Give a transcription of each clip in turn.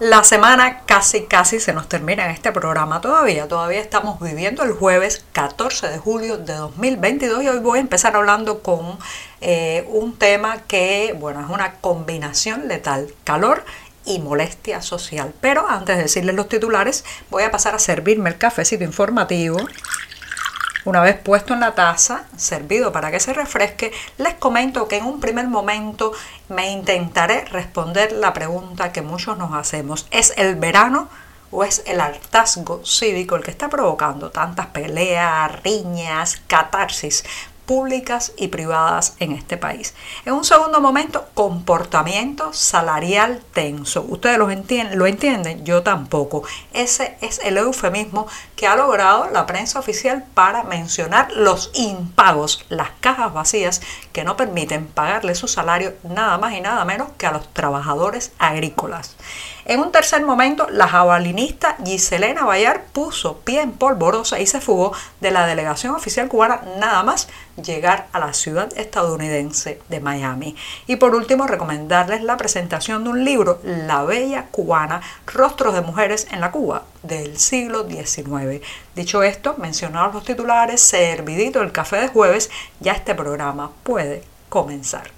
La semana casi casi se nos termina en este programa todavía. Todavía estamos viviendo el jueves 14 de julio de 2022 y hoy voy a empezar hablando con eh, un tema que, bueno, es una combinación letal, calor y molestia social. Pero antes de decirles los titulares, voy a pasar a servirme el cafecito informativo. Una vez puesto en la taza, servido para que se refresque, les comento que en un primer momento me intentaré responder la pregunta que muchos nos hacemos. ¿Es el verano o es el hartazgo cívico el que está provocando tantas peleas, riñas, catarsis públicas y privadas en este país. En un segundo momento, comportamiento salarial tenso. Ustedes lo entienden, yo tampoco. Ese es el eufemismo que ha logrado la prensa oficial para mencionar los impagos, las cajas vacías que no permiten pagarle su salario nada más y nada menos que a los trabajadores agrícolas. En un tercer momento, la jabalinista Giselena Bayar puso pie en polvorosa y se fugó de la delegación oficial cubana nada más llegar a la ciudad estadounidense de Miami. Y por último, recomendarles la presentación de un libro, La Bella Cubana, Rostros de Mujeres en la Cuba del siglo XIX. Dicho esto, mencionados los titulares, servidito el café de jueves, ya este programa puede comenzar.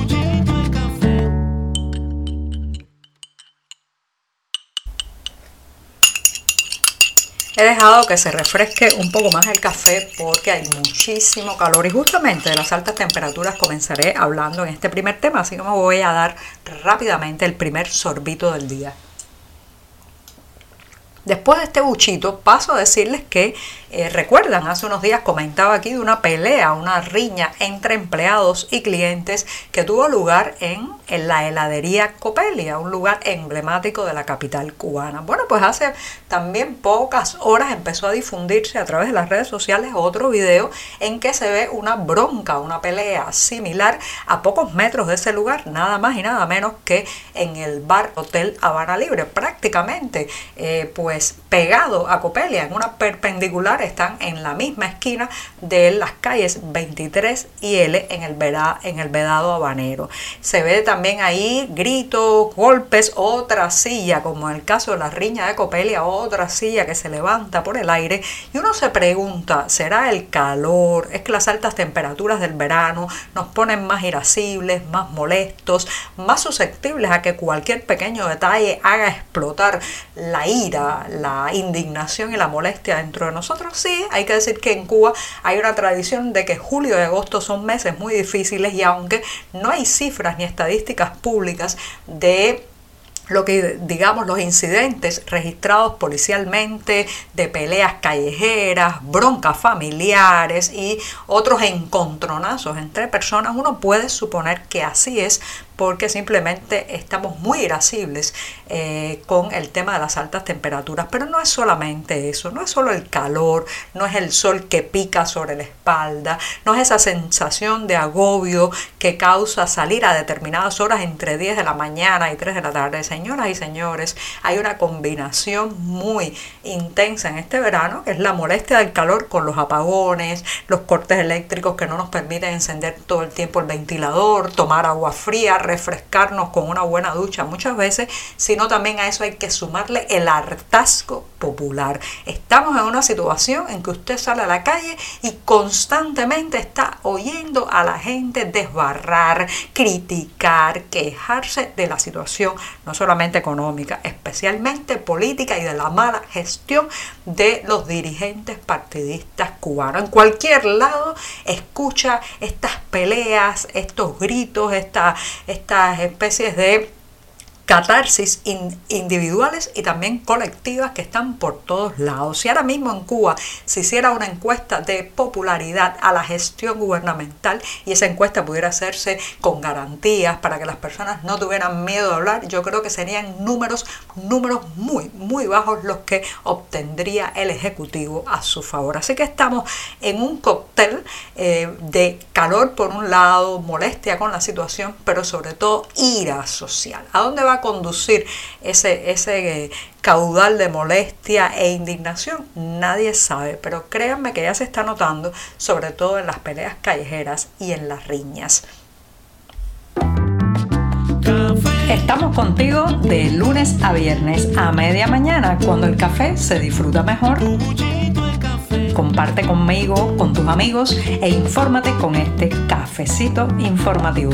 He dejado que se refresque un poco más el café porque hay muchísimo calor y justamente de las altas temperaturas comenzaré hablando en este primer tema, así que me voy a dar rápidamente el primer sorbito del día. Después de este buchito, paso a decirles que eh, recuerdan, hace unos días comentaba aquí de una pelea, una riña entre empleados y clientes que tuvo lugar en, en, la heladería Copelia, un lugar emblemático de la capital cubana. Bueno, pues hace también pocas horas empezó a difundirse a través de las redes sociales otro video en que se ve una bronca, una pelea similar a pocos metros de ese lugar, nada más y nada menos que en el bar Hotel Habana Libre, prácticamente eh, pues pues pegado a Copelia, en una perpendicular están en la misma esquina de las calles 23 y L en el, en el Vedado Habanero. Se ve también ahí gritos, golpes, otra silla, como en el caso de la riña de Copelia, otra silla que se levanta por el aire y uno se pregunta, ¿será el calor? ¿Es que las altas temperaturas del verano nos ponen más irascibles, más molestos, más susceptibles a que cualquier pequeño detalle haga explotar la ira, la indignación y la molestia dentro de nosotros? sí, hay que decir que en Cuba hay una tradición de que julio y agosto son meses muy difíciles y aunque no hay cifras ni estadísticas públicas de lo que digamos los incidentes registrados policialmente de peleas callejeras, broncas familiares y otros encontronazos entre personas, uno puede suponer que así es porque simplemente estamos muy irascibles eh, con el tema de las altas temperaturas. Pero no es solamente eso, no es solo el calor, no es el sol que pica sobre la espalda, no es esa sensación de agobio que causa salir a determinadas horas entre 10 de la mañana y 3 de la tarde. Señoras y señores, hay una combinación muy intensa en este verano, que es la molestia del calor con los apagones, los cortes eléctricos que no nos permiten encender todo el tiempo el ventilador, tomar agua fría, refrescarnos con una buena ducha muchas veces, sino también a eso hay que sumarle el hartazgo popular. Estamos en una situación en que usted sale a la calle y constantemente está oyendo a la gente desbarrar, criticar, quejarse de la situación, no solamente económica, especialmente política y de la mala gestión de los dirigentes partidistas cubanos. En cualquier lado escucha estas peleas, estos gritos, esta, estas especies de catarsis individuales y también colectivas que están por todos lados. Si ahora mismo en Cuba se hiciera una encuesta de popularidad a la gestión gubernamental y esa encuesta pudiera hacerse con garantías para que las personas no tuvieran miedo de hablar, yo creo que serían números, números muy, muy bajos los que obtendría el Ejecutivo a su favor. Así que estamos en un cóctel eh, de calor por un lado, molestia con la situación, pero sobre todo ira social. ¿A dónde va conducir ese, ese eh, caudal de molestia e indignación? Nadie sabe, pero créanme que ya se está notando, sobre todo en las peleas callejeras y en las riñas. Estamos contigo de lunes a viernes a media mañana, cuando el café se disfruta mejor. Comparte conmigo, con tus amigos e infórmate con este cafecito informativo.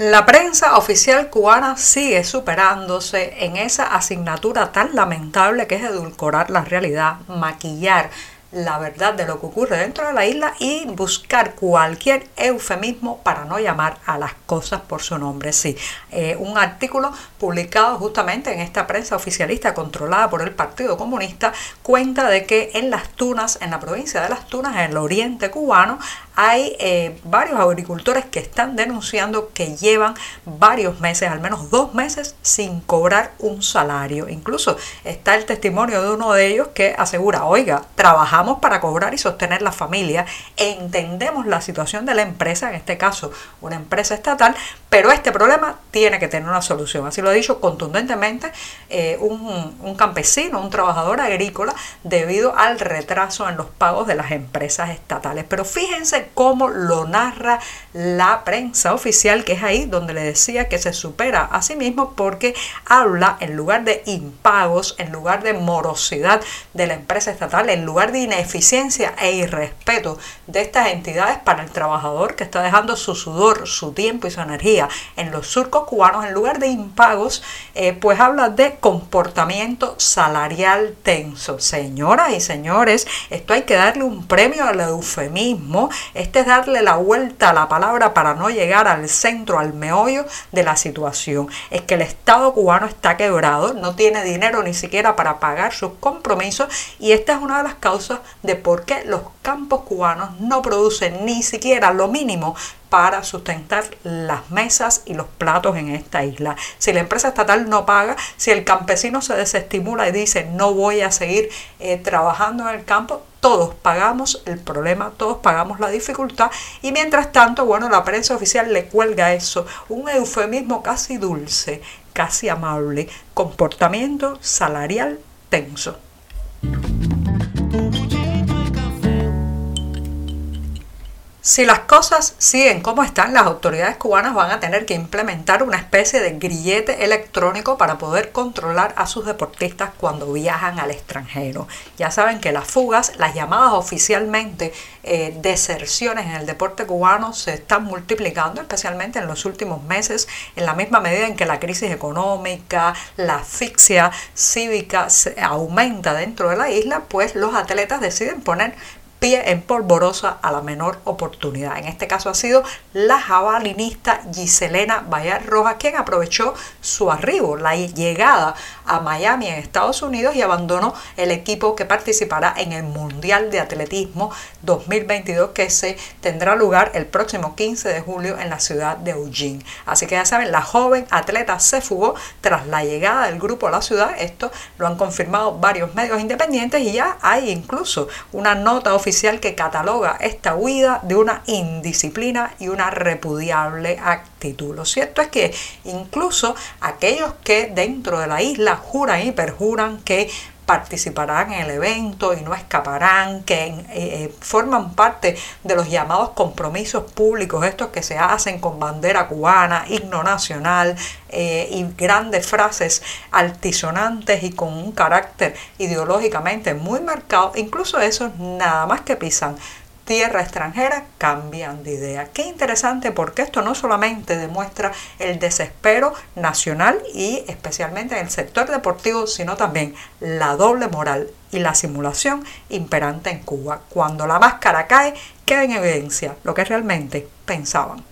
La prensa oficial cubana sigue superándose en esa asignatura tan lamentable que es edulcorar la realidad, maquillar la verdad de lo que ocurre dentro de la isla y buscar cualquier eufemismo para no llamar a las cosas por su nombre. Sí, eh, un artículo publicado justamente en esta prensa oficialista controlada por el Partido Comunista cuenta de que en Las Tunas, en la provincia de Las Tunas, en el oriente cubano, hay eh, varios agricultores que están denunciando que llevan varios meses, al menos dos meses, sin cobrar un salario. Incluso está el testimonio de uno de ellos que asegura, oiga, trabajamos para cobrar y sostener la familia, entendemos la situación de la empresa, en este caso una empresa estatal, pero este problema tiene que tener una solución. Así lo ha dicho contundentemente eh, un, un campesino, un trabajador agrícola, debido al retraso en los pagos de las empresas estatales. Pero fíjense cómo lo narra la prensa oficial, que es ahí donde le decía que se supera a sí mismo porque habla en lugar de impagos, en lugar de morosidad de la empresa estatal, en lugar de ineficiencia e irrespeto de estas entidades para el trabajador que está dejando su sudor, su tiempo y su energía en los surcos cubanos, en lugar de impagos, eh, pues habla de comportamiento salarial tenso. Señoras y señores, esto hay que darle un premio al eufemismo, este es darle la vuelta a la palabra para no llegar al centro, al meollo de la situación. Es que el Estado cubano está quebrado, no tiene dinero ni siquiera para pagar sus compromisos y esta es una de las causas de por qué los campos cubanos no producen ni siquiera lo mínimo para sustentar las mesas y los platos en esta isla. Si la empresa estatal no paga, si el campesino se desestimula y dice no voy a seguir eh, trabajando en el campo, todos pagamos el problema, todos pagamos la dificultad y mientras tanto, bueno, la prensa oficial le cuelga eso, un eufemismo casi dulce, casi amable, comportamiento salarial tenso. Si las cosas siguen como están, las autoridades cubanas van a tener que implementar una especie de grillete electrónico para poder controlar a sus deportistas cuando viajan al extranjero. Ya saben que las fugas, las llamadas oficialmente eh, deserciones en el deporte cubano se están multiplicando, especialmente en los últimos meses, en la misma medida en que la crisis económica, la asfixia cívica aumenta dentro de la isla, pues los atletas deciden poner pie en polvorosa a la menor oportunidad. En este caso ha sido la jabalinista Giselena Bayar Rojas quien aprovechó su arribo, la llegada a Miami en Estados Unidos y abandonó el equipo que participará en el Mundial de Atletismo 2022 que se tendrá lugar el próximo 15 de julio en la ciudad de Eugene. Así que ya saben, la joven atleta se fugó tras la llegada del grupo a la ciudad. Esto lo han confirmado varios medios independientes y ya hay incluso una nota oficial que cataloga esta huida de una indisciplina y una repudiable actitud. Lo cierto es que incluso aquellos que dentro de la isla juran y perjuran que participarán en el evento y no escaparán, que eh, eh, forman parte de los llamados compromisos públicos, estos que se hacen con bandera cubana, himno nacional eh, y grandes frases altisonantes y con un carácter ideológicamente muy marcado, incluso esos nada más que pisan tierra extranjera cambian de idea. Qué interesante porque esto no solamente demuestra el desespero nacional y especialmente en el sector deportivo, sino también la doble moral y la simulación imperante en Cuba. Cuando la máscara cae, queda en evidencia lo que realmente pensaban.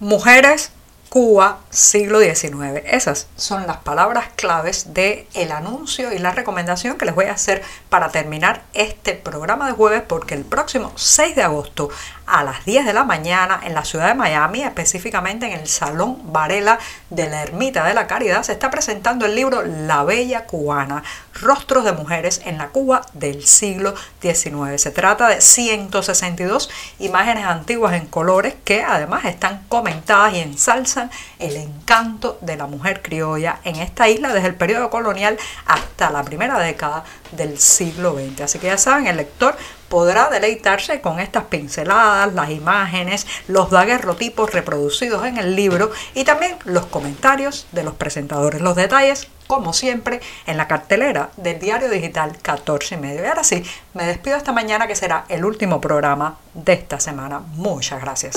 Mujeres Cuba, siglo XIX. Esas son las palabras claves del el anuncio y la recomendación que les voy a hacer para terminar este programa de jueves porque el próximo 6 de agosto a las 10 de la mañana en la ciudad de Miami, específicamente en el Salón Varela de la Ermita de la Caridad, se está presentando el libro La Bella Cubana, Rostros de Mujeres en la Cuba del siglo XIX. Se trata de 162 imágenes antiguas en colores que además están comentadas y ensalzan el encanto de la mujer criolla en esta isla desde el periodo colonial hasta la primera década del siglo XX. Así que ya saben, el lector podrá deleitarse con estas pinceladas, las imágenes, los daguerrotipos reproducidos en el libro y también los comentarios de los presentadores. Los detalles, como siempre, en la cartelera del diario digital 14 y medio. Y ahora sí, me despido esta mañana que será el último programa de esta semana. Muchas gracias.